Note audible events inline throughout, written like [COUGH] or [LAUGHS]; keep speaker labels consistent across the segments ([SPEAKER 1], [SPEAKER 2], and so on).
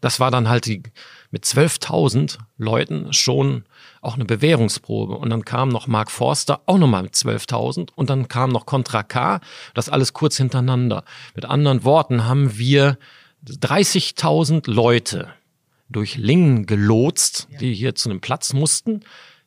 [SPEAKER 1] das war dann halt die, mit 12.000 Leuten schon auch eine Bewährungsprobe. Und dann kam noch Mark Forster auch nochmal mit 12.000 und dann kam noch Contra K, das alles kurz hintereinander. Mit anderen Worten haben wir 30.000 Leute durch Lingen gelotst, die hier zu einem Platz mussten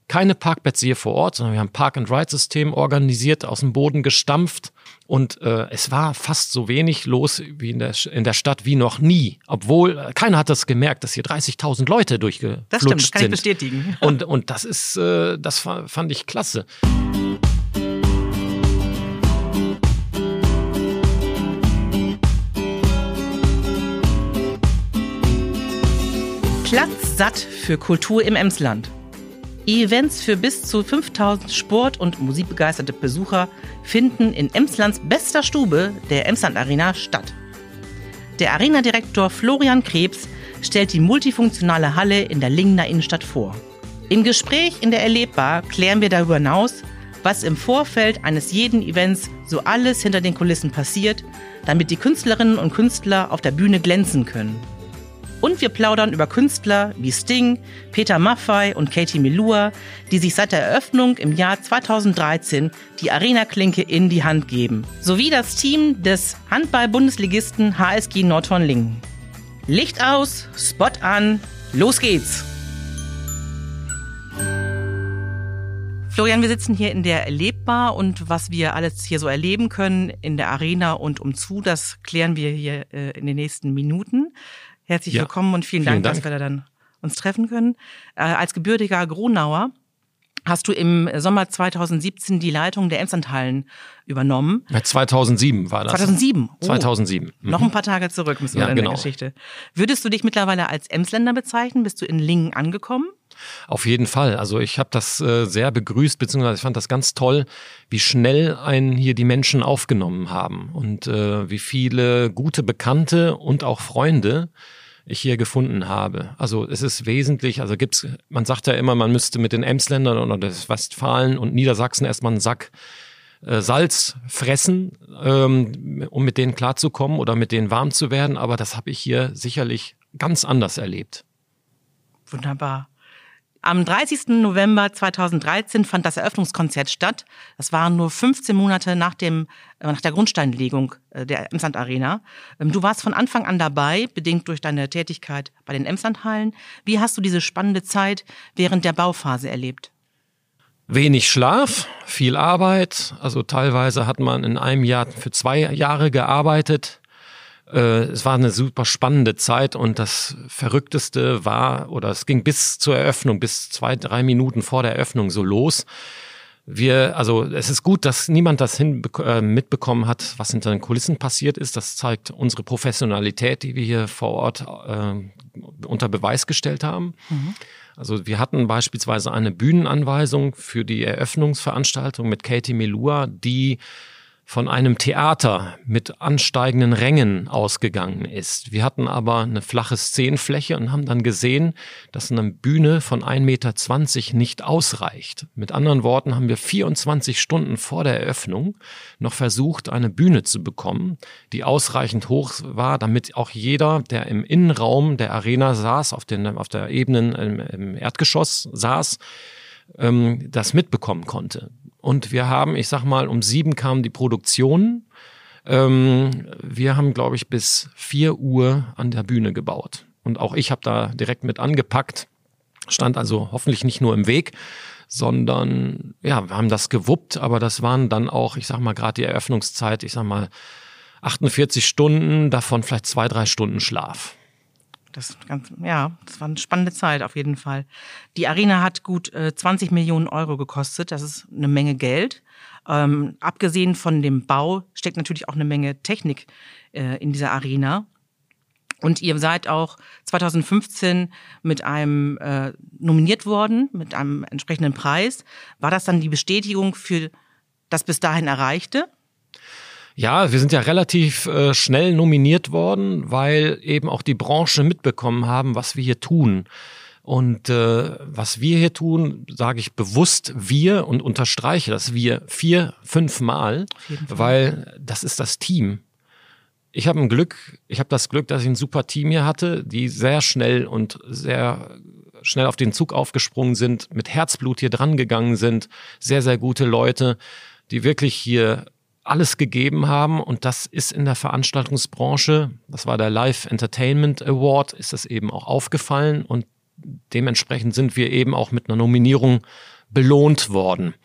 [SPEAKER 1] keine Parkplätze hier vor Ort, sondern wir haben Park-and-Ride-System organisiert, aus dem Boden gestampft. Und äh, es war fast so wenig los wie in der, in der Stadt wie noch nie. Obwohl äh, keiner hat das gemerkt, dass hier 30.000 Leute durchgeflutscht sind. Das stimmt, das kann sind.
[SPEAKER 2] ich bestätigen. [LAUGHS]
[SPEAKER 1] Und, und das ist, äh, das fand ich klasse.
[SPEAKER 2] Platz satt für Kultur im Emsland. Events für bis zu 5000 Sport- und musikbegeisterte Besucher finden in Emslands bester Stube, der Emsland Arena, statt. Der Arenadirektor Florian Krebs stellt die multifunktionale Halle in der Lingener Innenstadt vor. Im Gespräch in der Erlebbar klären wir darüber hinaus, was im Vorfeld eines jeden Events so alles hinter den Kulissen passiert, damit die Künstlerinnen und Künstler auf der Bühne glänzen können. Und wir plaudern über Künstler wie Sting, Peter Maffay und Katie Melua, die sich seit der Eröffnung im Jahr 2013 die Arena-Klinke in die Hand geben. Sowie das Team des Handball-Bundesligisten HSG Nordhorn-Lingen. Licht aus, Spot an, los geht's! Florian, wir sitzen hier in der Erlebbar und was wir alles hier so erleben können in der Arena und umzu, das klären wir hier äh, in den nächsten Minuten. Herzlich ja. willkommen und vielen, vielen Dank, Dank, dass wir da dann uns treffen können. Äh, als gebürtiger Gronauer hast du im Sommer 2017 die Leitung der Emslandhallen übernommen.
[SPEAKER 1] Ja, 2007 war das.
[SPEAKER 2] 2007?
[SPEAKER 1] Oh. 2007.
[SPEAKER 2] Mhm. Noch ein paar Tage zurück müssen wir ja, in genau. der Geschichte. Würdest du dich mittlerweile als Emsländer bezeichnen? Bist du in Lingen angekommen?
[SPEAKER 1] Auf jeden Fall. Also ich habe das äh, sehr begrüßt, beziehungsweise ich fand das ganz toll, wie schnell einen hier die Menschen aufgenommen haben und äh, wie viele gute Bekannte und auch Freunde ich hier gefunden habe. Also es ist wesentlich, also gibt's, man sagt ja immer, man müsste mit den Emsländern oder das Westfalen und Niedersachsen erstmal einen Sack äh, Salz fressen, ähm, um mit denen klarzukommen oder mit denen warm zu werden. Aber das habe ich hier sicherlich ganz anders erlebt.
[SPEAKER 2] Wunderbar. Am 30. November 2013 fand das Eröffnungskonzert statt. Das waren nur 15 Monate nach, dem, äh, nach der Grundsteinlegung äh, der Emsland Arena. Ähm, du warst von Anfang an dabei, bedingt durch deine Tätigkeit bei den Emsland-Hallen. Wie hast du diese spannende Zeit während der Bauphase erlebt?
[SPEAKER 1] Wenig Schlaf, viel Arbeit. Also teilweise hat man in einem Jahr für zwei Jahre gearbeitet. Äh, es war eine super spannende Zeit und das Verrückteste war, oder es ging bis zur Eröffnung, bis zwei, drei Minuten vor der Eröffnung so los. Wir, also es ist gut, dass niemand das hin, äh, mitbekommen hat, was hinter den Kulissen passiert ist. Das zeigt unsere Professionalität, die wir hier vor Ort äh, unter Beweis gestellt haben. Mhm. Also wir hatten beispielsweise eine Bühnenanweisung für die Eröffnungsveranstaltung mit Katie Melua, die von einem Theater mit ansteigenden Rängen ausgegangen ist. Wir hatten aber eine flache Szenenfläche und haben dann gesehen, dass eine Bühne von 1,20 Meter nicht ausreicht. Mit anderen Worten haben wir 24 Stunden vor der Eröffnung noch versucht, eine Bühne zu bekommen, die ausreichend hoch war, damit auch jeder, der im Innenraum der Arena saß, auf, den, auf der Ebene im, im Erdgeschoss saß, ähm, das mitbekommen konnte. Und wir haben, ich sag mal, um sieben kam die Produktion. Ähm, wir haben, glaube ich, bis vier Uhr an der Bühne gebaut. Und auch ich habe da direkt mit angepackt. Stand also hoffentlich nicht nur im Weg, sondern ja, wir haben das gewuppt, aber das waren dann auch, ich sag mal, gerade die Eröffnungszeit, ich sag mal, 48 Stunden, davon vielleicht zwei, drei Stunden Schlaf.
[SPEAKER 2] Das ganz, ja, das war eine spannende Zeit auf jeden Fall. Die Arena hat gut äh, 20 Millionen Euro gekostet. Das ist eine Menge Geld. Ähm, abgesehen von dem Bau steckt natürlich auch eine Menge Technik äh, in dieser Arena. Und ihr seid auch 2015 mit einem äh, nominiert worden, mit einem entsprechenden Preis. War das dann die Bestätigung für das bis dahin Erreichte?
[SPEAKER 1] Ja, wir sind ja relativ äh, schnell nominiert worden, weil eben auch die Branche mitbekommen haben, was wir hier tun. Und äh, was wir hier tun, sage ich bewusst wir und unterstreiche das wir vier, fünf Mal, weil das ist das Team. ich habe ein Glück, ich habe das Glück, dass ich ein super Team hier hatte, die sehr schnell und sehr schnell auf den Zug aufgesprungen sind, mit Herzblut hier dran gegangen sind, sehr, sehr gute Leute, die wirklich hier alles gegeben haben und das ist in der Veranstaltungsbranche, das war der Live Entertainment Award, ist das eben auch aufgefallen und dementsprechend sind wir eben auch mit einer Nominierung belohnt worden.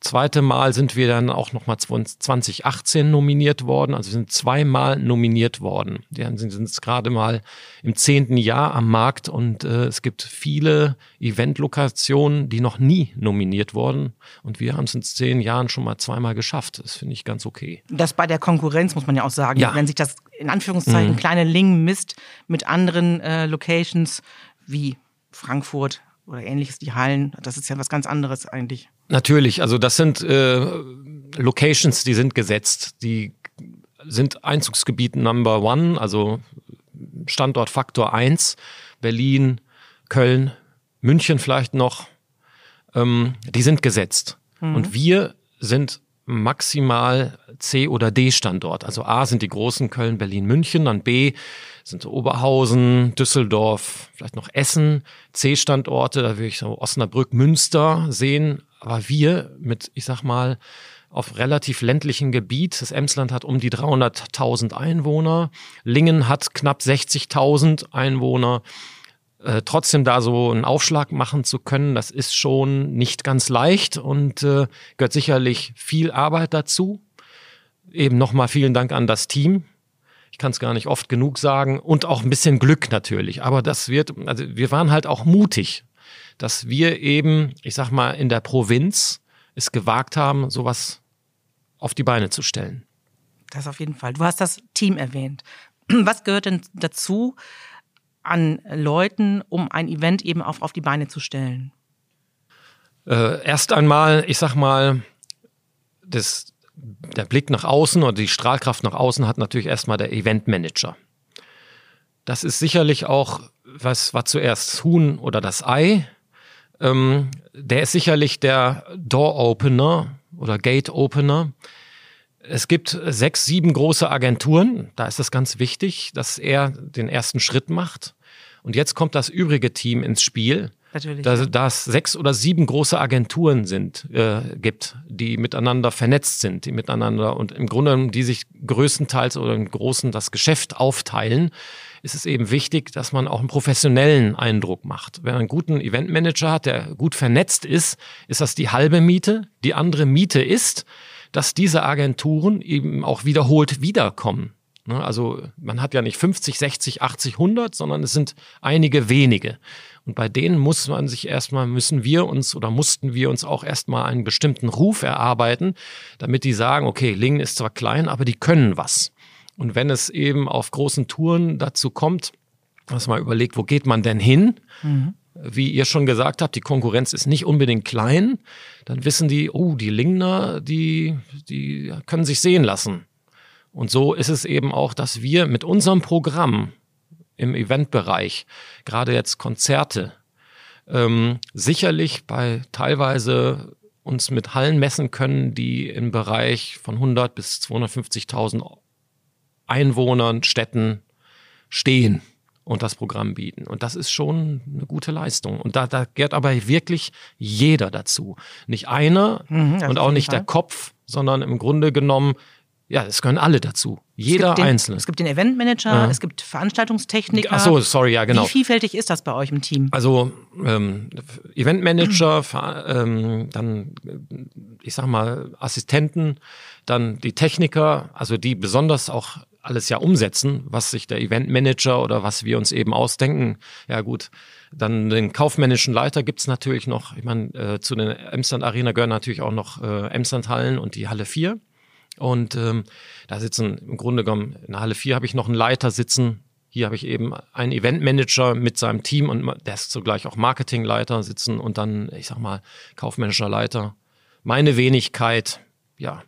[SPEAKER 1] Zweite Mal sind wir dann auch nochmal 2018 nominiert worden. Also wir sind zweimal nominiert worden. Die sind jetzt gerade mal im zehnten Jahr am Markt und äh, es gibt viele Eventlokationen, die noch nie nominiert wurden. Und wir haben es in zehn Jahren schon mal zweimal geschafft. Das finde ich ganz okay.
[SPEAKER 2] Das bei der Konkurrenz muss man ja auch sagen. Ja. Wenn sich das in Anführungszeichen mhm. kleine Ling misst mit anderen äh, Locations wie Frankfurt, oder ähnliches, die Hallen, das ist ja was ganz anderes eigentlich.
[SPEAKER 1] Natürlich, also das sind äh, Locations, die sind gesetzt, die sind Einzugsgebiet Number One, also Standortfaktor 1, Berlin, Köln, München vielleicht noch, ähm, die sind gesetzt. Mhm. Und wir sind maximal C- oder D-Standort. Also A sind die großen Köln, Berlin, München, dann B sind Oberhausen, Düsseldorf, vielleicht noch Essen, C-Standorte, da würde ich so Osnabrück, Münster sehen. Aber wir mit, ich sag mal, auf relativ ländlichen Gebiet. Das Emsland hat um die 300.000 Einwohner. Lingen hat knapp 60.000 Einwohner. Äh, trotzdem da so einen Aufschlag machen zu können, das ist schon nicht ganz leicht und äh, gehört sicherlich viel Arbeit dazu. Eben nochmal vielen Dank an das Team. Ich kann es gar nicht oft genug sagen und auch ein bisschen Glück natürlich. Aber das wird, also wir waren halt auch mutig, dass wir eben, ich sag mal, in der Provinz es gewagt haben, sowas auf die Beine zu stellen.
[SPEAKER 2] Das auf jeden Fall. Du hast das Team erwähnt. [CLEARS THROAT] Was gehört denn dazu, an Leuten, um ein Event eben auf, auf die Beine zu stellen?
[SPEAKER 1] Äh, erst einmal, ich sag mal, das, der Blick nach außen oder die Strahlkraft nach außen hat natürlich erstmal der Eventmanager. Das ist sicherlich auch, was war zuerst das Huhn oder das Ei? Ähm, der ist sicherlich der Door Opener oder Gate Opener es gibt sechs, sieben große Agenturen. Da ist es ganz wichtig, dass er den ersten Schritt macht. Und jetzt kommt das übrige Team ins Spiel. Natürlich. Da, da es sechs oder sieben große Agenturen sind, äh, gibt, die miteinander vernetzt sind, die miteinander und im Grunde, die sich größtenteils oder im Großen das Geschäft aufteilen, ist es eben wichtig, dass man auch einen professionellen Eindruck macht. Wenn man einen guten Eventmanager hat, der gut vernetzt ist, ist das die halbe Miete. Die andere Miete ist, dass diese Agenturen eben auch wiederholt wiederkommen. Ne, also man hat ja nicht 50, 60, 80, 100, sondern es sind einige wenige. Und bei denen muss man sich erstmal, müssen wir uns oder mussten wir uns auch erstmal einen bestimmten Ruf erarbeiten, damit die sagen, okay, Lingen ist zwar klein, aber die können was. Und wenn es eben auf großen Touren dazu kommt, dass man überlegt, wo geht man denn hin? Mhm wie ihr schon gesagt habt, die Konkurrenz ist nicht unbedingt klein, dann wissen die, oh, die Lingner, die, die können sich sehen lassen. Und so ist es eben auch, dass wir mit unserem Programm im Eventbereich, gerade jetzt Konzerte, ähm, sicherlich bei teilweise uns mit Hallen messen können, die im Bereich von 100 bis 250.000 Einwohnern, Städten stehen und das Programm bieten. Und das ist schon eine gute Leistung. Und da, da gehört aber wirklich jeder dazu. Nicht einer mhm, und auch nicht Fall. der Kopf, sondern im Grunde genommen, ja, es gehören alle dazu. Jeder
[SPEAKER 2] den,
[SPEAKER 1] Einzelne.
[SPEAKER 2] Es gibt den Eventmanager, ja. es gibt Veranstaltungstechniker.
[SPEAKER 1] Ach so, sorry, ja, genau.
[SPEAKER 2] Wie vielfältig ist das bei euch im Team?
[SPEAKER 1] Also ähm, Eventmanager, ähm, dann, ich sag mal, Assistenten, dann die Techniker, also die besonders auch alles ja umsetzen, was sich der Eventmanager oder was wir uns eben ausdenken. Ja gut, dann den kaufmännischen Leiter gibt's natürlich noch. Ich meine, äh, zu den Emsland Arena gehören natürlich auch noch äh, Emsland Hallen und die Halle 4. Und ähm, da sitzen im Grunde genommen, in der Halle 4 habe ich noch einen Leiter sitzen. Hier habe ich eben einen Eventmanager mit seinem Team und der ist zugleich auch Marketingleiter sitzen und dann, ich sag mal, kaufmännischer Leiter. Meine Wenigkeit, ja.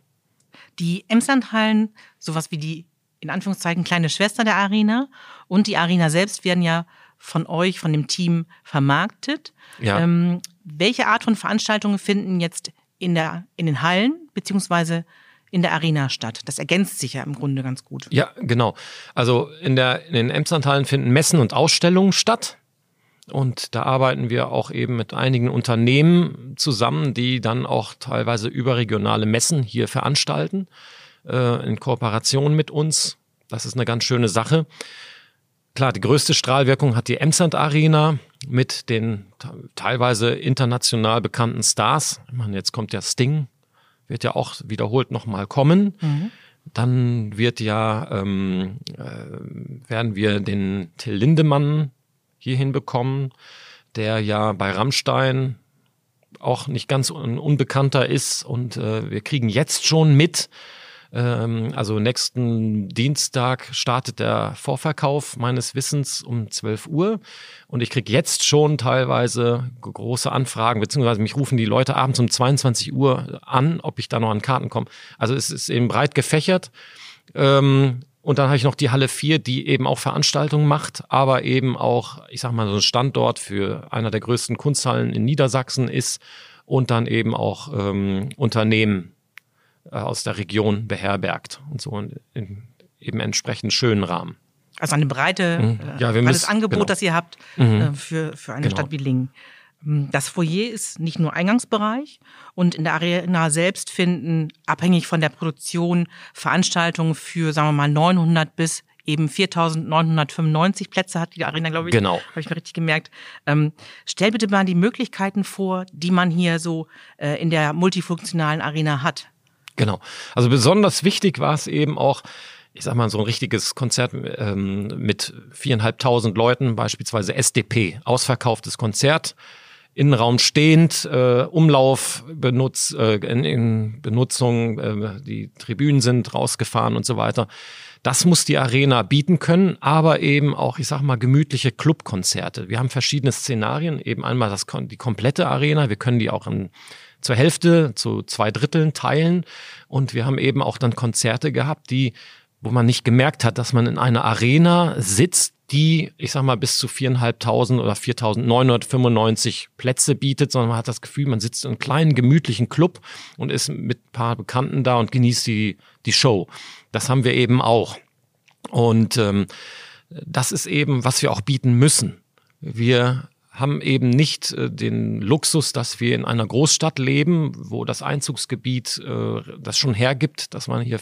[SPEAKER 2] Die Emslandhallen, sowas wie die in Anführungszeichen kleine Schwester der Arena und die Arena selbst werden ja von euch, von dem Team vermarktet. Ja. Ähm, welche Art von Veranstaltungen finden jetzt in, der, in den Hallen beziehungsweise in der Arena statt? Das ergänzt sich ja im Grunde ganz gut.
[SPEAKER 1] Ja, genau. Also in, der, in den Emslandhallen finden Messen und Ausstellungen statt. Und da arbeiten wir auch eben mit einigen Unternehmen zusammen, die dann auch teilweise überregionale Messen hier veranstalten, äh, in Kooperation mit uns. Das ist eine ganz schöne Sache. Klar, die größte Strahlwirkung hat die Emsland Arena mit den teilweise international bekannten Stars. Ich meine, jetzt kommt ja Sting, wird ja auch wiederholt nochmal kommen. Mhm. Dann wird ja, ähm, äh, werden wir den Till Lindemann hier hinbekommen, der ja bei Rammstein auch nicht ganz un unbekannter ist. Und äh, wir kriegen jetzt schon mit, ähm, also nächsten Dienstag startet der Vorverkauf meines Wissens um 12 Uhr. Und ich kriege jetzt schon teilweise große Anfragen, beziehungsweise mich rufen die Leute abends um 22 Uhr an, ob ich da noch an Karten komme. Also es ist eben breit gefächert. Ähm, und dann habe ich noch die Halle 4, die eben auch Veranstaltungen macht, aber eben auch, ich sag mal, so ein Standort für einer der größten Kunsthallen in Niedersachsen ist und dann eben auch ähm, Unternehmen äh, aus der Region beherbergt und so in, in eben entsprechend schönen Rahmen.
[SPEAKER 2] Also eine breite, mhm. Äh, ja, wir breites müssen, Angebot, genau. das ihr habt mhm. äh, für, für eine genau. Stadt wie Lingen. Ähm, das Foyer ist nicht nur Eingangsbereich und in der Arena selbst finden, abhängig von der Produktion, Veranstaltungen für, sagen wir mal, 900 bis eben 4.995 Plätze hat die Arena, glaube ich.
[SPEAKER 1] Genau.
[SPEAKER 2] Habe ich mir richtig gemerkt. Ähm, stell bitte mal die Möglichkeiten vor, die man hier so äh, in der multifunktionalen Arena hat.
[SPEAKER 1] Genau. Also besonders wichtig war es eben auch, ich sag mal, so ein richtiges Konzert ähm, mit viereinhalbtausend Leuten, beispielsweise SDP, ausverkauftes Konzert Innenraum stehend, äh, Umlauf benutzt, äh, in, in Benutzung, äh, die Tribünen sind rausgefahren und so weiter. Das muss die Arena bieten können, aber eben auch, ich sag mal, gemütliche Clubkonzerte. Wir haben verschiedene Szenarien, eben einmal das, die komplette Arena, wir können die auch in, zur Hälfte, zu zwei Dritteln teilen und wir haben eben auch dann Konzerte gehabt, die wo man nicht gemerkt hat, dass man in einer Arena sitzt, die, ich sag mal, bis zu viereinhalbtausend oder 4.995 Plätze bietet, sondern man hat das Gefühl, man sitzt in einem kleinen, gemütlichen Club und ist mit ein paar Bekannten da und genießt die, die Show. Das haben wir eben auch. Und ähm, das ist eben, was wir auch bieten müssen. Wir haben eben nicht äh, den Luxus, dass wir in einer Großstadt leben, wo das Einzugsgebiet äh, das schon hergibt, dass man hier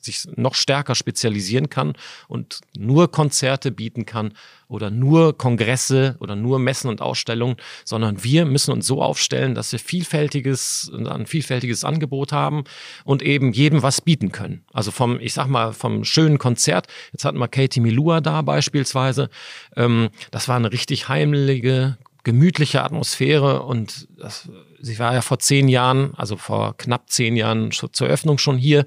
[SPEAKER 1] sich noch stärker spezialisieren kann und nur Konzerte bieten kann oder nur Kongresse oder nur Messen und Ausstellungen, sondern wir müssen uns so aufstellen, dass wir vielfältiges, ein vielfältiges Angebot haben und eben jedem was bieten können. Also vom, ich sag mal, vom schönen Konzert, jetzt hatten wir Katie Milua da beispielsweise, ähm, das war eine richtig heimliche, gemütliche Atmosphäre und das, sie war ja vor zehn Jahren, also vor knapp zehn Jahren zur Eröffnung schon hier.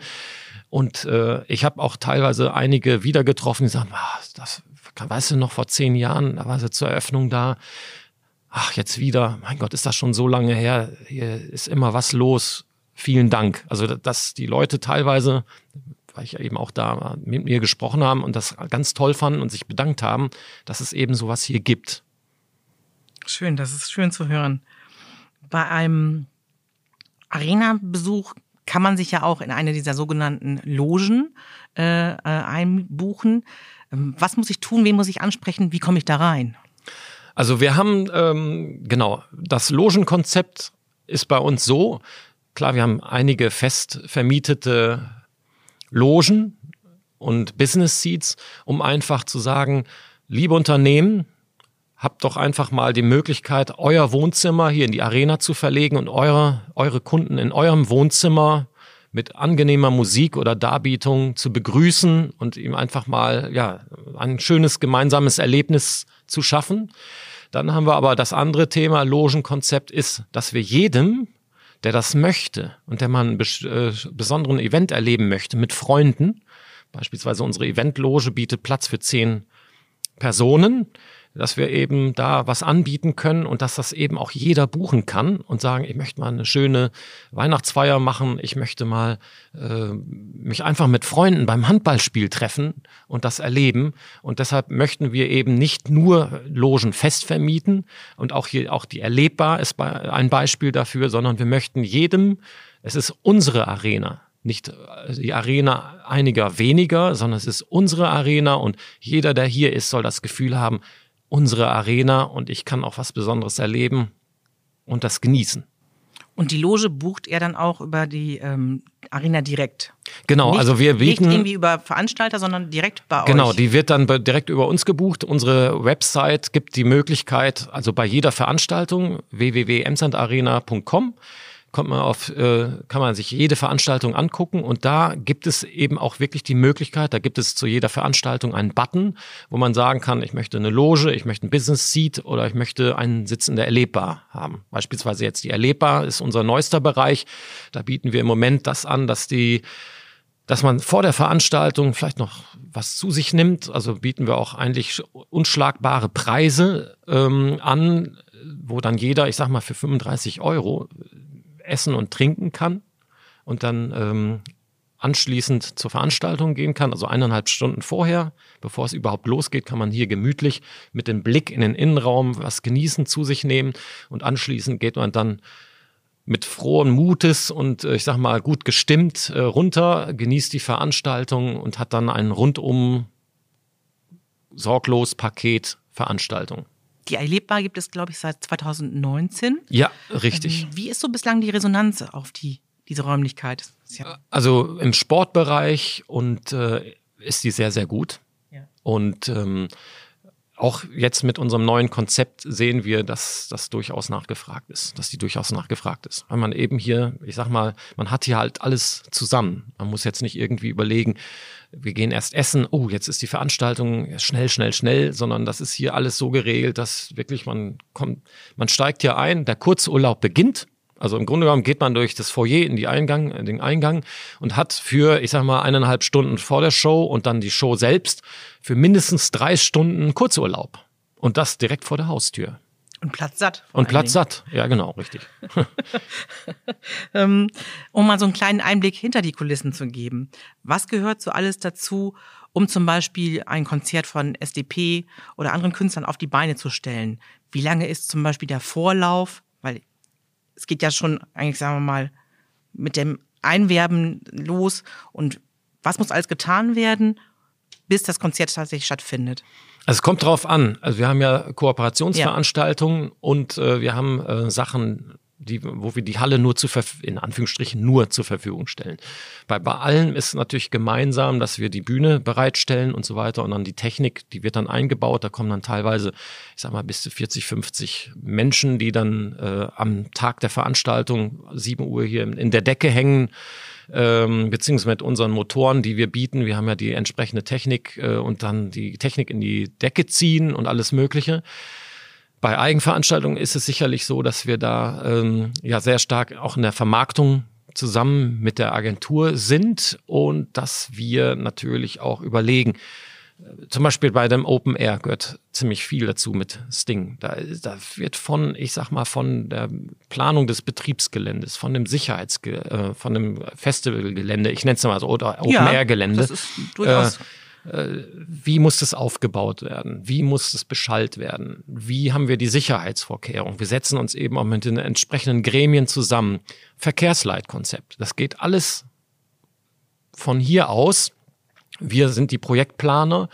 [SPEAKER 1] Und äh, ich habe auch teilweise einige wieder getroffen, die sagen, ah, das weißt du noch vor zehn Jahren, da war sie zur Eröffnung da. Ach, jetzt wieder, mein Gott, ist das schon so lange her, hier ist immer was los. Vielen Dank. Also, dass die Leute teilweise, weil ich eben auch da mit mir gesprochen haben und das ganz toll fanden und sich bedankt haben, dass es eben sowas hier gibt.
[SPEAKER 2] Schön, das ist schön zu hören. Bei einem Arena-Besuch kann man sich ja auch in eine dieser sogenannten Logen äh, äh, einbuchen. Ähm, was muss ich tun? Wen muss ich ansprechen? Wie komme ich da rein?
[SPEAKER 1] Also wir haben ähm, genau das Logenkonzept ist bei uns so. Klar, wir haben einige fest vermietete Logen und Business Seats, um einfach zu sagen, liebe Unternehmen, habt doch einfach mal die Möglichkeit, euer Wohnzimmer hier in die Arena zu verlegen und eure, eure Kunden in eurem Wohnzimmer mit angenehmer Musik oder Darbietung zu begrüßen und ihm einfach mal, ja, ein schönes gemeinsames Erlebnis zu schaffen. Dann haben wir aber das andere Thema, Logenkonzept ist, dass wir jedem, der das möchte und der mal einen äh, besonderen Event erleben möchte mit Freunden, beispielsweise unsere Eventloge bietet Platz für zehn Personen, dass wir eben da was anbieten können und dass das eben auch jeder buchen kann und sagen, ich möchte mal eine schöne Weihnachtsfeier machen, ich möchte mal äh, mich einfach mit Freunden beim Handballspiel treffen und das erleben. Und deshalb möchten wir eben nicht nur Logen fest vermieten und auch hier auch die erlebbar ist ein Beispiel dafür, sondern wir möchten jedem, es ist unsere Arena. nicht äh, die Arena einiger weniger, sondern es ist unsere Arena und jeder, der hier ist, soll das Gefühl haben, unsere Arena und ich kann auch was Besonderes erleben und das genießen.
[SPEAKER 2] Und die Loge bucht er dann auch über die ähm, Arena direkt.
[SPEAKER 1] Genau,
[SPEAKER 2] nicht,
[SPEAKER 1] also wir bieten.
[SPEAKER 2] Nicht irgendwie über Veranstalter, sondern direkt bei
[SPEAKER 1] genau,
[SPEAKER 2] euch.
[SPEAKER 1] Genau, die wird dann direkt über uns gebucht. Unsere Website gibt die Möglichkeit, also bei jeder Veranstaltung www.emsandarena.com kommt man auf, äh, kann man sich jede Veranstaltung angucken und da gibt es eben auch wirklich die Möglichkeit, da gibt es zu jeder Veranstaltung einen Button, wo man sagen kann, ich möchte eine Loge, ich möchte ein Business Seat oder ich möchte einen Sitz in der Erlebbar haben. Beispielsweise jetzt die Erlebbar ist unser neuester Bereich. Da bieten wir im Moment das an, dass die dass man vor der Veranstaltung vielleicht noch was zu sich nimmt. Also bieten wir auch eigentlich unschlagbare Preise ähm, an, wo dann jeder, ich sag mal, für 35 Euro essen und trinken kann und dann ähm, anschließend zur Veranstaltung gehen kann, also eineinhalb Stunden vorher, bevor es überhaupt losgeht, kann man hier gemütlich mit dem Blick in den Innenraum was genießen, zu sich nehmen und anschließend geht man dann mit frohen Mutes und äh, ich sag mal gut gestimmt äh, runter, genießt die Veranstaltung und hat dann ein rundum sorglos Paket Veranstaltung.
[SPEAKER 2] Die Erlebbar gibt es, glaube ich, seit 2019.
[SPEAKER 1] Ja, richtig.
[SPEAKER 2] Ähm, wie ist so bislang die Resonanz auf die, diese Räumlichkeit?
[SPEAKER 1] Ja also im Sportbereich und äh, ist die sehr, sehr gut. Ja. Und ähm, auch jetzt mit unserem neuen Konzept sehen wir, dass das durchaus nachgefragt ist, dass die durchaus nachgefragt ist. Weil man eben hier, ich sag mal, man hat hier halt alles zusammen. Man muss jetzt nicht irgendwie überlegen, wir gehen erst essen, oh, jetzt ist die Veranstaltung schnell, schnell, schnell, sondern das ist hier alles so geregelt, dass wirklich man kommt, man steigt hier ein, der Kurzurlaub beginnt. Also im Grunde genommen geht man durch das Foyer in die Eingang, in den Eingang und hat für, ich sag mal, eineinhalb Stunden vor der Show und dann die Show selbst für mindestens drei Stunden Kurzurlaub. Und das direkt vor der Haustür.
[SPEAKER 2] Und Platz satt.
[SPEAKER 1] Und Platz satt, ja genau, richtig. [LAUGHS]
[SPEAKER 2] Ähm, um mal so einen kleinen Einblick hinter die Kulissen zu geben. Was gehört so alles dazu, um zum Beispiel ein Konzert von SDP oder anderen Künstlern auf die Beine zu stellen? Wie lange ist zum Beispiel der Vorlauf? Weil es geht ja schon eigentlich, sagen wir mal, mit dem Einwerben los und was muss alles getan werden, bis das Konzert tatsächlich stattfindet?
[SPEAKER 1] Also es kommt drauf an. Also wir haben ja Kooperationsveranstaltungen ja. und äh, wir haben äh, Sachen, die, wo wir die Halle nur zu in Anführungsstrichen nur zur Verfügung stellen. Bei, bei allen ist natürlich gemeinsam, dass wir die Bühne bereitstellen und so weiter und dann die Technik, die wird dann eingebaut. Da kommen dann teilweise, ich sag mal, bis zu 40, 50 Menschen, die dann äh, am Tag der Veranstaltung 7 Uhr hier in der Decke hängen ähm, beziehungsweise mit unseren Motoren, die wir bieten. Wir haben ja die entsprechende Technik äh, und dann die Technik in die Decke ziehen und alles Mögliche. Bei Eigenveranstaltungen ist es sicherlich so, dass wir da ähm, ja sehr stark auch in der Vermarktung zusammen mit der Agentur sind und dass wir natürlich auch überlegen, zum Beispiel bei dem Open Air gehört ziemlich viel dazu mit Sting. Da, da wird von, ich sag mal, von der Planung des Betriebsgeländes, von dem Sicherheits, äh, von dem Festivalgelände, ich nenne es mal so, oder Open Air Gelände. Das ist durchaus. Äh, äh, wie muss das aufgebaut werden? Wie muss das beschallt werden? Wie haben wir die Sicherheitsvorkehrungen? Wir setzen uns eben auch mit den entsprechenden Gremien zusammen. Verkehrsleitkonzept. Das geht alles von hier aus wir sind die Projektplaner,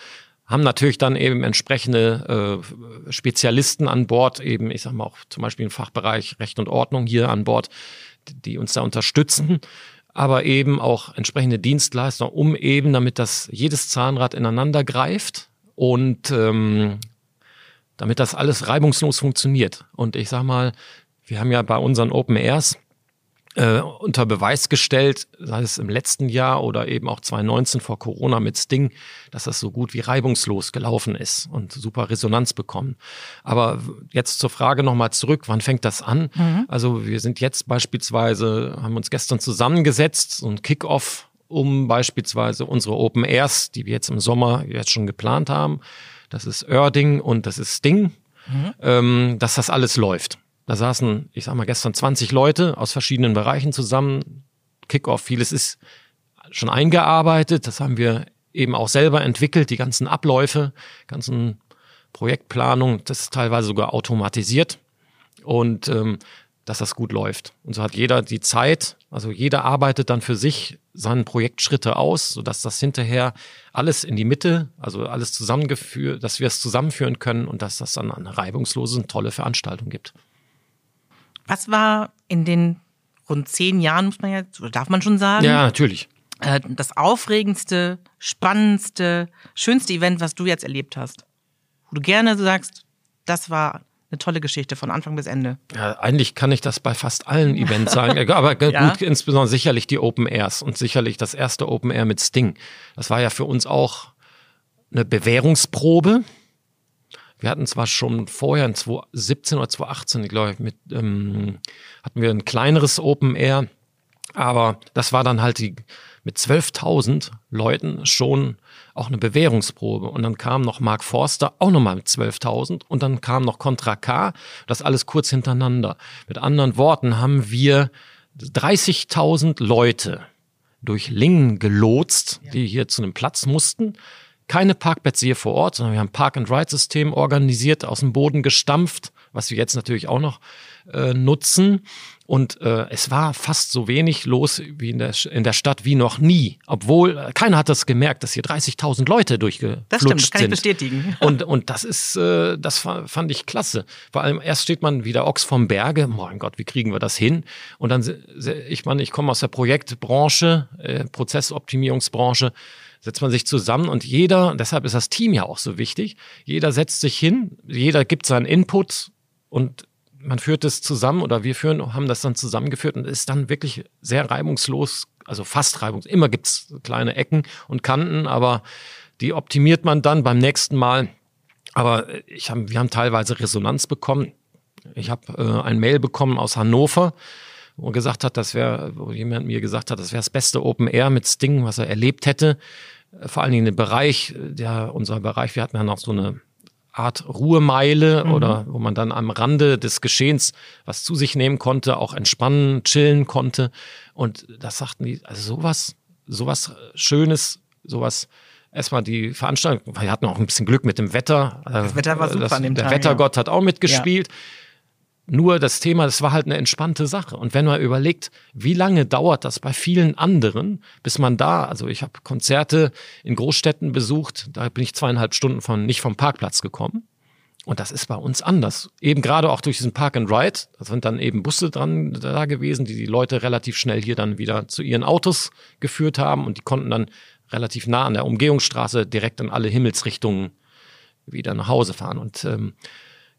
[SPEAKER 1] haben natürlich dann eben entsprechende äh, Spezialisten an Bord, eben, ich sag mal auch zum Beispiel im Fachbereich Recht und Ordnung hier an Bord, die uns da unterstützen, aber eben auch entsprechende Dienstleister, um eben, damit das jedes Zahnrad ineinander greift und ähm, damit das alles reibungslos funktioniert. Und ich sag mal, wir haben ja bei unseren Open Airs äh, unter Beweis gestellt, sei es im letzten Jahr oder eben auch 2019 vor Corona mit Sting, dass das so gut wie reibungslos gelaufen ist und super Resonanz bekommen. Aber jetzt zur Frage nochmal zurück, wann fängt das an? Mhm. Also wir sind jetzt beispielsweise, haben uns gestern zusammengesetzt, so ein Kickoff, um beispielsweise unsere Open Airs, die wir jetzt im Sommer jetzt schon geplant haben, das ist Oerding und das ist Sting, mhm. ähm, dass das alles läuft. Da saßen, ich sag mal, gestern 20 Leute aus verschiedenen Bereichen zusammen. Kickoff, vieles ist schon eingearbeitet. Das haben wir eben auch selber entwickelt, die ganzen Abläufe, ganzen Projektplanung, das ist teilweise sogar automatisiert. Und ähm, dass das gut läuft. Und so hat jeder die Zeit, also jeder arbeitet dann für sich seinen Projektschritte aus, sodass das hinterher alles in die Mitte, also alles zusammengeführt, dass wir es zusammenführen können und dass das dann eine reibungslose und tolle Veranstaltung gibt.
[SPEAKER 2] Was war in den rund zehn Jahren, muss man ja, darf man schon sagen?
[SPEAKER 1] Ja, natürlich.
[SPEAKER 2] Äh, das aufregendste, spannendste, schönste Event, was du jetzt erlebt hast? Wo du gerne sagst, das war eine tolle Geschichte von Anfang bis Ende.
[SPEAKER 1] Ja, eigentlich kann ich das bei fast allen Events sagen. [LAUGHS] Aber ja. gut, insbesondere sicherlich die Open Airs und sicherlich das erste Open Air mit Sting. Das war ja für uns auch eine Bewährungsprobe. Wir hatten zwar schon vorher in 2017 oder 2018, ich glaube, mit, ähm, hatten wir ein kleineres Open Air, aber das war dann halt die, mit 12.000 Leuten schon auch eine Bewährungsprobe. Und dann kam noch Mark Forster auch nochmal mit 12.000 und dann kam noch Contra K, das alles kurz hintereinander. Mit anderen Worten haben wir 30.000 Leute durch Lingen gelotst, die hier zu einem Platz mussten. Keine Parkplätze hier vor Ort, sondern wir haben Park-and-Ride-System organisiert, aus dem Boden gestampft, was wir jetzt natürlich auch noch äh, nutzen. Und äh, es war fast so wenig los wie in der, in der Stadt wie noch nie. Obwohl äh, keiner hat das gemerkt, dass hier 30.000 Leute durchgeflutscht
[SPEAKER 2] das stimmt,
[SPEAKER 1] das
[SPEAKER 2] kann
[SPEAKER 1] sind.
[SPEAKER 2] Ich bestätigen. [LAUGHS]
[SPEAKER 1] Und, und das ist, äh, das fand ich klasse. Vor allem erst steht man wie der Ochs vom Berge. Mein Gott, wie kriegen wir das hin? Und dann, ich meine, ich komme aus der Projektbranche, äh, Prozessoptimierungsbranche setzt man sich zusammen und jeder, deshalb ist das Team ja auch so wichtig, jeder setzt sich hin, jeder gibt seinen Input und man führt es zusammen oder wir führen, haben das dann zusammengeführt und ist dann wirklich sehr reibungslos, also fast reibungslos. Immer gibt's kleine Ecken und Kanten, aber die optimiert man dann beim nächsten Mal. Aber ich hab, wir haben teilweise Resonanz bekommen. Ich habe äh, ein Mail bekommen aus Hannover, wo gesagt hat, das wäre, wo jemand mir gesagt hat, das wäre das beste Open Air mit Sting, was er erlebt hätte. Vor allen Dingen den Bereich, der unser Bereich, wir hatten ja noch so eine Art Ruhemeile mhm. oder wo man dann am Rande des Geschehens was zu sich nehmen konnte, auch entspannen, chillen konnte. Und das sagten die, also sowas, sowas Schönes, sowas erstmal die Veranstaltung, wir hatten auch ein bisschen Glück mit dem Wetter.
[SPEAKER 2] Das Wetter war super das, an dem
[SPEAKER 1] Der
[SPEAKER 2] Tag,
[SPEAKER 1] Wettergott ja. hat auch mitgespielt. Ja. Nur das Thema, das war halt eine entspannte Sache. Und wenn man überlegt, wie lange dauert das bei vielen anderen, bis man da, also ich habe Konzerte in Großstädten besucht, da bin ich zweieinhalb Stunden von nicht vom Parkplatz gekommen. Und das ist bei uns anders. Eben gerade auch durch diesen Park and Ride, da sind dann eben Busse dran da gewesen, die die Leute relativ schnell hier dann wieder zu ihren Autos geführt haben und die konnten dann relativ nah an der Umgehungsstraße direkt in alle Himmelsrichtungen wieder nach Hause fahren. Und ähm,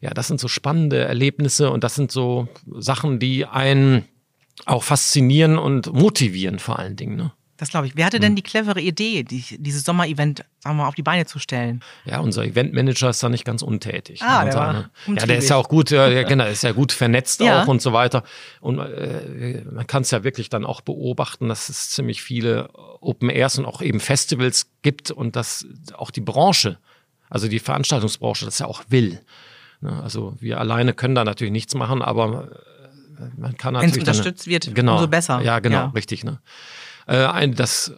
[SPEAKER 1] ja, das sind so spannende Erlebnisse und das sind so Sachen, die einen auch faszinieren und motivieren vor allen Dingen. Ne?
[SPEAKER 2] Das glaube ich. Wer hatte denn die clevere Idee, die, dieses Sommer-Event sagen wir, mal, auf die Beine zu stellen?
[SPEAKER 1] Ja, unser Eventmanager ist da nicht ganz untätig.
[SPEAKER 2] Ah, der
[SPEAKER 1] war ja, der ist ja auch gut, ja, [LAUGHS] genau, ist ja gut vernetzt ja. auch und so weiter. Und äh, man kann es ja wirklich dann auch beobachten, dass es ziemlich viele Open Airs und auch eben Festivals gibt und dass auch die Branche, also die Veranstaltungsbranche, das ja auch will. Ne, also wir alleine können da natürlich nichts machen, aber äh, man kann natürlich.
[SPEAKER 2] Wenn es unterstützt
[SPEAKER 1] eine,
[SPEAKER 2] wird,
[SPEAKER 1] genau,
[SPEAKER 2] umso besser.
[SPEAKER 1] Ja, genau, ja. richtig. Ne? Äh, ein, das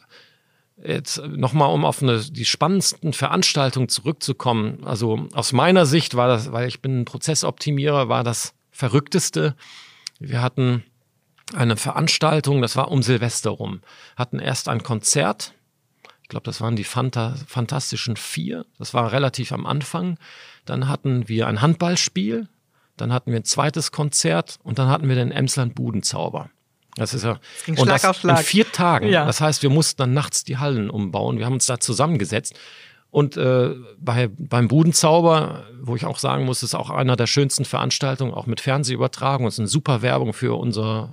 [SPEAKER 1] jetzt nochmal, um auf eine, die spannendsten Veranstaltungen zurückzukommen. Also aus meiner Sicht war das, weil ich bin ein Prozessoptimierer, war das Verrückteste. Wir hatten eine Veranstaltung, das war um Silvester rum, hatten erst ein Konzert. Ich glaube, das waren die Fanta Fantastischen Vier. Das war relativ am Anfang. Dann hatten wir ein Handballspiel, dann hatten wir ein zweites Konzert und dann hatten wir den Emsland Budenzauber. Das ist ja
[SPEAKER 2] das ging und Schlag
[SPEAKER 1] das
[SPEAKER 2] auf Schlag.
[SPEAKER 1] in vier Tagen.
[SPEAKER 2] Ja.
[SPEAKER 1] Das heißt, wir mussten dann nachts die Hallen umbauen. Wir haben uns da zusammengesetzt. Und äh, bei, beim Budenzauber, wo ich auch sagen muss, ist auch einer der schönsten Veranstaltungen, auch mit Fernsehübertragung. Es ist eine super Werbung für unser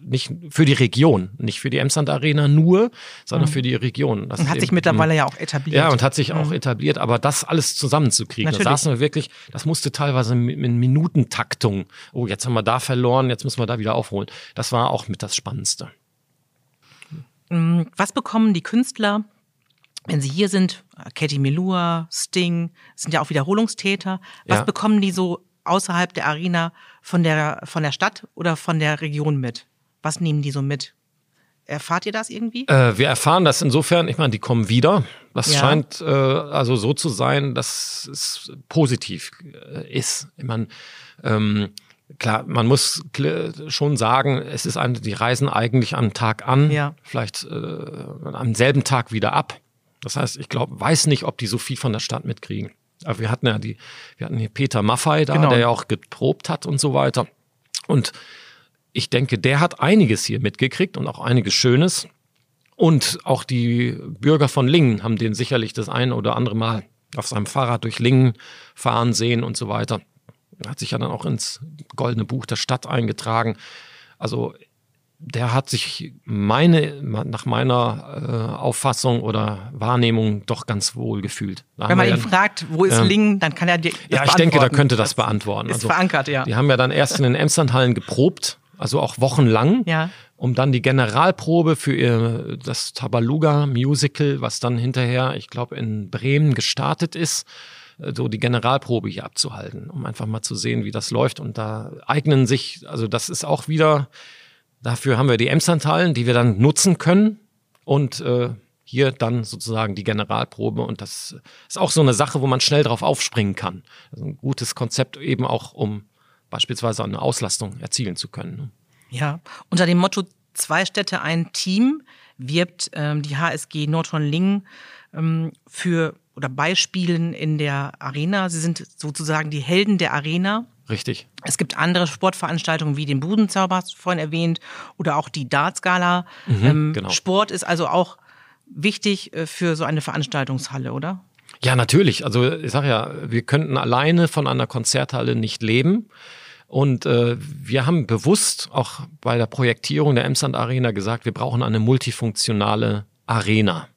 [SPEAKER 1] nicht für die Region, nicht für die Emsland Arena nur, sondern mhm. für die Region.
[SPEAKER 2] Das und hat sich mittlerweile ja auch etabliert.
[SPEAKER 1] Ja, und hat sich mhm. auch etabliert, aber das alles zusammenzukriegen, da saßen wir wirklich, das musste teilweise in Minutentaktung, oh, jetzt haben wir da verloren, jetzt müssen wir da wieder aufholen. Das war auch mit das Spannendste.
[SPEAKER 2] Mm, was bekommen die Künstler, wenn sie hier sind? Katie Melua, Sting, sind ja auch Wiederholungstäter. Was ja. bekommen die so außerhalb der Arena von der, von der Stadt oder von der Region mit? Was nehmen die so mit? Erfahrt ihr das irgendwie?
[SPEAKER 1] Äh, wir erfahren das insofern, ich meine, die kommen wieder. Das ja. scheint äh, also so zu sein, dass es positiv äh, ist. Ich meine, ähm, Klar, man muss schon sagen, es ist eine, die reisen eigentlich am Tag an,
[SPEAKER 2] Ja.
[SPEAKER 1] vielleicht äh, am selben Tag wieder ab. Das heißt, ich glaube, weiß nicht, ob die so viel von der Stadt mitkriegen. Aber wir hatten ja die, wir hatten hier Peter Maffei da,
[SPEAKER 2] Genau.
[SPEAKER 1] der ja auch geprobt hat und so weiter. Und ich denke, der hat einiges hier mitgekriegt und auch einiges Schönes. Und auch die Bürger von Lingen haben den sicherlich das ein oder andere Mal auf seinem Fahrrad durch Lingen fahren sehen und so weiter. Hat sich ja dann auch ins Goldene Buch der Stadt eingetragen. Also der hat sich meine, nach meiner äh, Auffassung oder Wahrnehmung doch ganz wohl gefühlt. Da
[SPEAKER 2] Wenn man ihn
[SPEAKER 1] ja,
[SPEAKER 2] fragt, wo ist
[SPEAKER 1] Ja.
[SPEAKER 2] Lingen, dann kann er dir das
[SPEAKER 1] ja, ich denke, da könnte das beantworten.
[SPEAKER 2] Ist
[SPEAKER 1] Also,
[SPEAKER 2] verankert, ja.
[SPEAKER 1] Die haben ja dann erst in den Emslandhallen geprobt, also auch wochenlang,
[SPEAKER 2] Ja.
[SPEAKER 1] um dann die Generalprobe für ihr, das Tabaluga Musical, was dann hinterher, ich glaube, in Bremen gestartet ist, äh, so die Generalprobe hier abzuhalten, um einfach mal zu sehen, wie das läuft. Und da eignen sich, also das ist auch wieder, dafür haben wir die Emslandhallen, die wir dann nutzen können und äh, hier dann sozusagen die Generalprobe und das ist auch so eine Sache, wo man schnell drauf aufspringen kann. Also ein gutes Konzept eben auch, um beispielsweise eine Auslastung erzielen zu können. ne?
[SPEAKER 2] Ja, unter dem Motto Zwei Städte, ein Team wirbt ähm, die HSG Nordhorn-Lingen ähm, für oder Beispielen in der Arena. Sie sind sozusagen die Helden der Arena.
[SPEAKER 1] Richtig.
[SPEAKER 2] Es gibt andere Sportveranstaltungen wie den Budenzauber, hast du vorhin erwähnt, oder auch die Dartsgala. ähm,
[SPEAKER 1] genau.
[SPEAKER 2] Sport ist also auch wichtig äh, für so eine Veranstaltungshalle, oder?
[SPEAKER 1] Ja, natürlich. Also ich sage ja, wir könnten alleine von einer Konzerthalle nicht leben. Und äh, wir haben bewusst auch bei der Projektierung der Emsland Arena gesagt, wir brauchen eine multifunktionale Arena.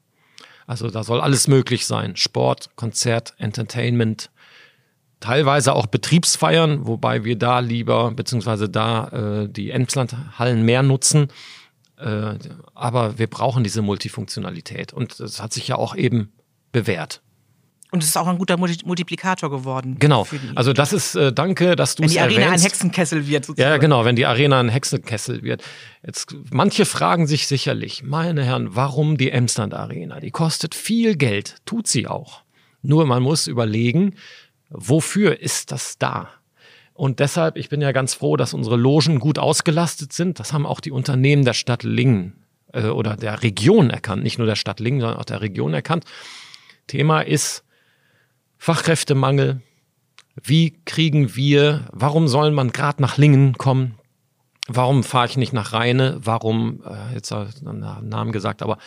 [SPEAKER 1] Also da soll alles möglich sein. Sport, Konzert, Entertainment, teilweise auch Betriebsfeiern, wobei wir da lieber, beziehungsweise da äh, die Emsland-Hallen mehr nutzen. Äh, aber wir brauchen diese Multifunktionalität. Und das hat sich ja auch eben bewährt.
[SPEAKER 2] Und es ist auch ein guter Multi Multiplikator geworden.
[SPEAKER 1] Genau. Also das ist, äh, danke, dass du
[SPEAKER 2] wenn
[SPEAKER 1] es
[SPEAKER 2] die Arena ein
[SPEAKER 1] erwähnst.
[SPEAKER 2] Hexenkessel wird, sozusagen.
[SPEAKER 1] Ja, genau, wenn die Arena ein Hexenkessel wird. Jetzt, manche fragen sich sicherlich, meine Herren, warum die Emsland Arena? Die kostet viel Geld, tut sie auch. Nur man muss überlegen, wofür ist das da? Und deshalb, ich bin ja ganz froh, dass unsere Logen gut ausgelastet sind. Das haben auch die Unternehmen der Stadt Lingen äh, oder der Region erkannt, nicht nur der Stadt Lingen, sondern auch der Region erkannt. Thema ist Fachkräftemangel. Wie kriegen wir, warum soll man gerade nach Lingen kommen? Warum fahre ich nicht nach Rheine? Warum, äh, jetzt habe ich einen Namen gesagt, aber,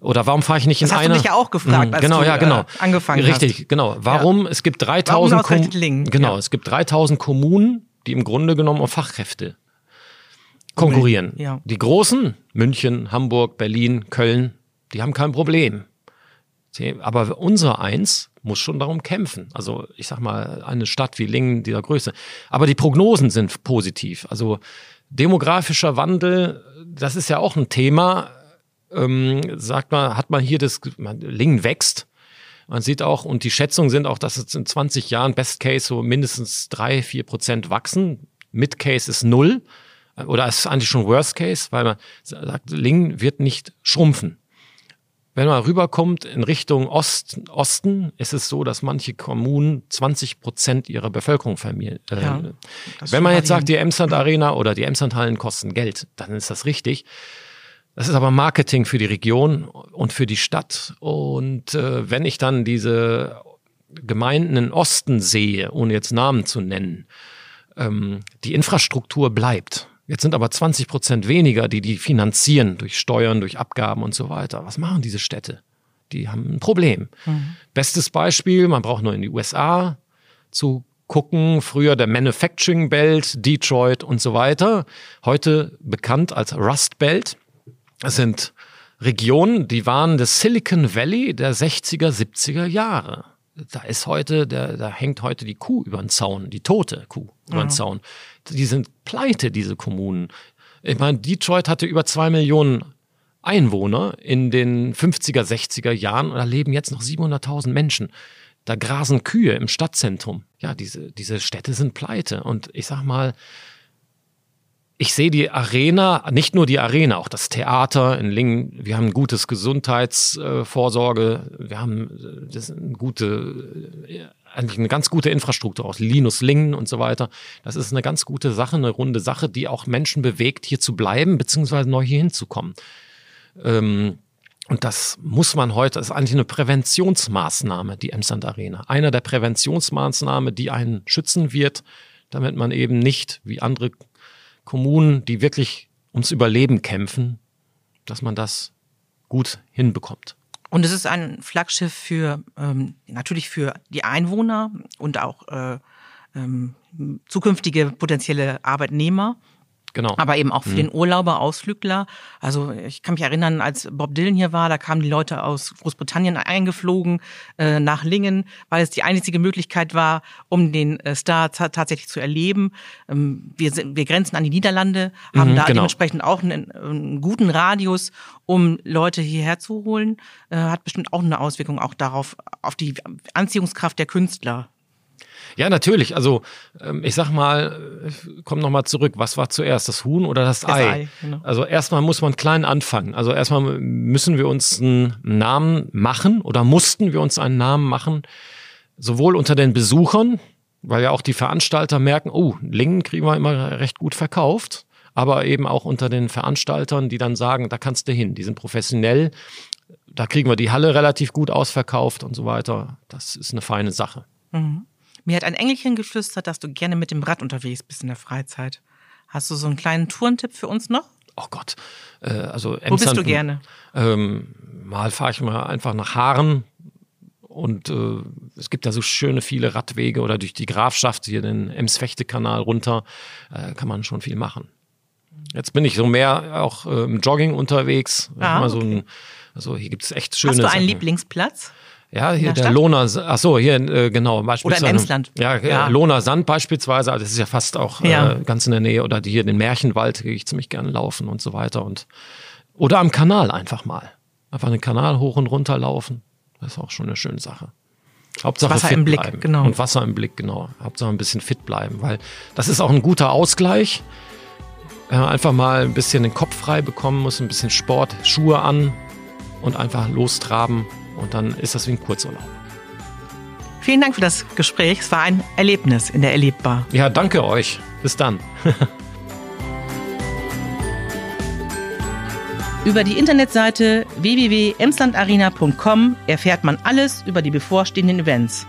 [SPEAKER 1] oder warum fahre ich nicht
[SPEAKER 2] Das
[SPEAKER 1] in
[SPEAKER 2] hast du mich ja auch gefragt,
[SPEAKER 1] Mm,
[SPEAKER 2] als
[SPEAKER 1] genau,
[SPEAKER 2] du,
[SPEAKER 1] ja, genau.
[SPEAKER 2] äh, angefangen
[SPEAKER 1] Richtig,
[SPEAKER 2] hast.
[SPEAKER 1] genau. Warum? Es gibt 3000
[SPEAKER 2] Warum ausgerechnet
[SPEAKER 1] Kom-
[SPEAKER 2] Lingen?
[SPEAKER 1] Genau,
[SPEAKER 2] Ja.
[SPEAKER 1] es gibt 3000 Kommunen, die im Grunde genommen um Fachkräfte konkurrieren.
[SPEAKER 2] Ja.
[SPEAKER 1] Die großen, München, Hamburg, Berlin, Köln, die haben kein Problem. Aber unser eins muss schon darum kämpfen. Also ich sag mal, eine Stadt wie Lingen dieser Größe. Aber die Prognosen sind positiv. Also demografischer Wandel, das ist ja auch ein Thema. Ähm, sagt man, hat man hier das, man, Lingen wächst. Man sieht auch, und die Schätzungen sind auch, dass es in 20 Jahren Best Case so mindestens drei, vier Prozent wachsen. Mid Case ist null. Oder ist eigentlich schon Worst Case, weil man sagt, Lingen wird nicht schrumpfen. Wenn man rüberkommt in Richtung Ost, Osten, ist es so, dass manche Kommunen 20 Prozent ihrer Bevölkerung verlieren. Äh,
[SPEAKER 2] Ja,
[SPEAKER 1] wenn man jetzt sagt, die Emsland Arena oder die Emsland Hallen kosten Geld, dann ist das richtig. Das ist aber Marketing für die Region und für die Stadt. Und äh, wenn ich dann diese Gemeinden im Osten sehe, ohne jetzt Namen zu nennen, ähm, die Infrastruktur bleibt. Jetzt sind aber 20 Prozent weniger, die die finanzieren durch Steuern, durch Abgaben und so weiter. Was machen diese Städte? Die haben ein Problem. Bestes Beispiel, man braucht nur in die USA zu gucken. Früher der Manufacturing Belt, Detroit und so weiter. Heute bekannt als Rust Belt. Das sind Regionen, die waren das Silicon Valley der 60er, 70er Jahre. Da ist heute, der, da hängt heute die Kuh über den Zaun, die tote Kuh über den Zaun. Die sind pleite, diese Kommunen. Ich meine, Detroit hatte über zwei Millionen Einwohner in den 50er, 60er Jahren und da leben jetzt noch 700.000 Menschen. Da grasen Kühe im Stadtzentrum. Ja, diese, diese Städte sind pleite. Und ich sag mal, ich sehe die Arena, nicht nur die Arena, auch das Theater in Lingen. Wir haben gutes Gesundheitsvorsorge, wir haben das gute, eigentlich eine ganz gute Infrastruktur aus Linus Lingen und so weiter. Das ist eine ganz gute Sache, eine runde Sache, die auch Menschen bewegt, hier zu bleiben, beziehungsweise neu hier hinzukommen. Ähm, und das muss man heute, ist eigentlich eine Präventionsmaßnahme, die Emsland Arena. Einer der Präventionsmaßnahmen, die einen schützen wird, damit man eben nicht wie andere Kommunen, die wirklich ums Überleben kämpfen, dass man das gut hinbekommt.
[SPEAKER 2] Und es ist ein Flaggschiff für ähm, natürlich für die Einwohner und auch äh, ähm, zukünftige potenzielle Arbeitnehmer.
[SPEAKER 1] Genau.
[SPEAKER 2] Aber eben auch für mhm. den Urlauber, Ausflügler. Also ich kann mich erinnern, als Bob Dylan hier war, da kamen die Leute aus Großbritannien eingeflogen äh, nach Lingen, weil es die einzige Möglichkeit war, um den äh, Star tatsächlich zu erleben. Ähm, wir, wir grenzen an die Niederlande, haben mhm, da genau. dementsprechend auch einen, einen, guten Radius, um Leute hierher zu holen. Äh, hat bestimmt auch eine Auswirkung auch darauf, auf die Anziehungskraft der Künstler.
[SPEAKER 1] Ja, natürlich. Also ähm, ich sag mal, komm noch mal zurück. Was war zuerst, das Huhn oder das, das Ei? Ei genau. Also erstmal muss man klein anfangen. Also erstmal müssen wir uns einen Namen machen oder mussten wir uns einen Namen machen, sowohl unter den Besuchern, weil ja auch die Veranstalter merken, oh, Lingen kriegen wir immer recht gut verkauft, aber eben auch unter den Veranstaltern, die dann sagen, da kannst du hin, die sind professionell, da kriegen wir die Halle relativ gut ausverkauft und so weiter. Das ist eine feine Sache.
[SPEAKER 2] Mhm. Mir hat ein Engelchen geflüstert, dass du gerne mit dem Rad unterwegs bist in der Freizeit. Hast du so einen kleinen Tourentipp für uns noch?
[SPEAKER 1] Oh Gott. Äh, also
[SPEAKER 2] Wo bist du gerne?
[SPEAKER 1] Ähm, mal fahre ich mal einfach nach Haaren und äh, es gibt da so schöne viele Radwege oder durch die Grafschaft hier den Ems-Fechte-Kanal runter äh, kann man schon viel machen. Jetzt bin ich so mehr auch äh, im Jogging unterwegs. Ah, so okay. ein, also hier gibt es echt schöne. Hast
[SPEAKER 2] du einen Sachen. Lieblingsplatz?
[SPEAKER 1] Ja, hier der, der Lohner, ach so, hier äh, genau,
[SPEAKER 2] beispielsweise. Oder im Emsland.
[SPEAKER 1] Ja, ja, Lohner Sand beispielsweise, also das ist ja fast auch ja. Äh, ganz in der Nähe. Oder hier den Märchenwald gehe ich ziemlich gerne laufen und so weiter. Und, oder am Kanal einfach mal. Einfach den Kanal hoch und runter laufen. Das ist auch schon eine schöne Sache. Hauptsache
[SPEAKER 2] Wasser
[SPEAKER 1] fit
[SPEAKER 2] im Blick,
[SPEAKER 1] bleiben.
[SPEAKER 2] genau.
[SPEAKER 1] Und Wasser im Blick, genau. Hauptsache ein bisschen fit bleiben, weil das ist auch ein guter Ausgleich. Wenn man einfach mal ein bisschen den Kopf frei bekommen muss, ein bisschen Sport, Schuhe an und einfach lostraben und dann ist das wie ein Kurzurlaub.
[SPEAKER 2] Vielen Dank für das Gespräch. Es war ein Erlebnis in der Erlebbar.
[SPEAKER 1] Ja, danke euch. Bis dann. [LAUGHS]
[SPEAKER 2] Über die Internetseite www.emslandarena.com erfährt man alles über die bevorstehenden Events.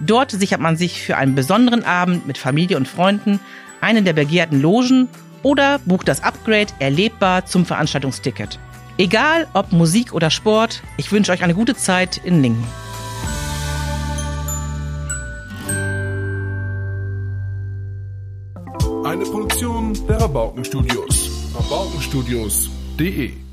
[SPEAKER 2] Dort sichert man sich für einen besonderen Abend mit Familie und Freunden einen der begehrten Logen oder bucht das Upgrade erlebbar zum Veranstaltungsticket. Egal ob Musik oder Sport, ich wünsche euch eine gute Zeit in Lingen.
[SPEAKER 3] Eine Produktion der Rabaukenstudios. Rabaukenstudios.de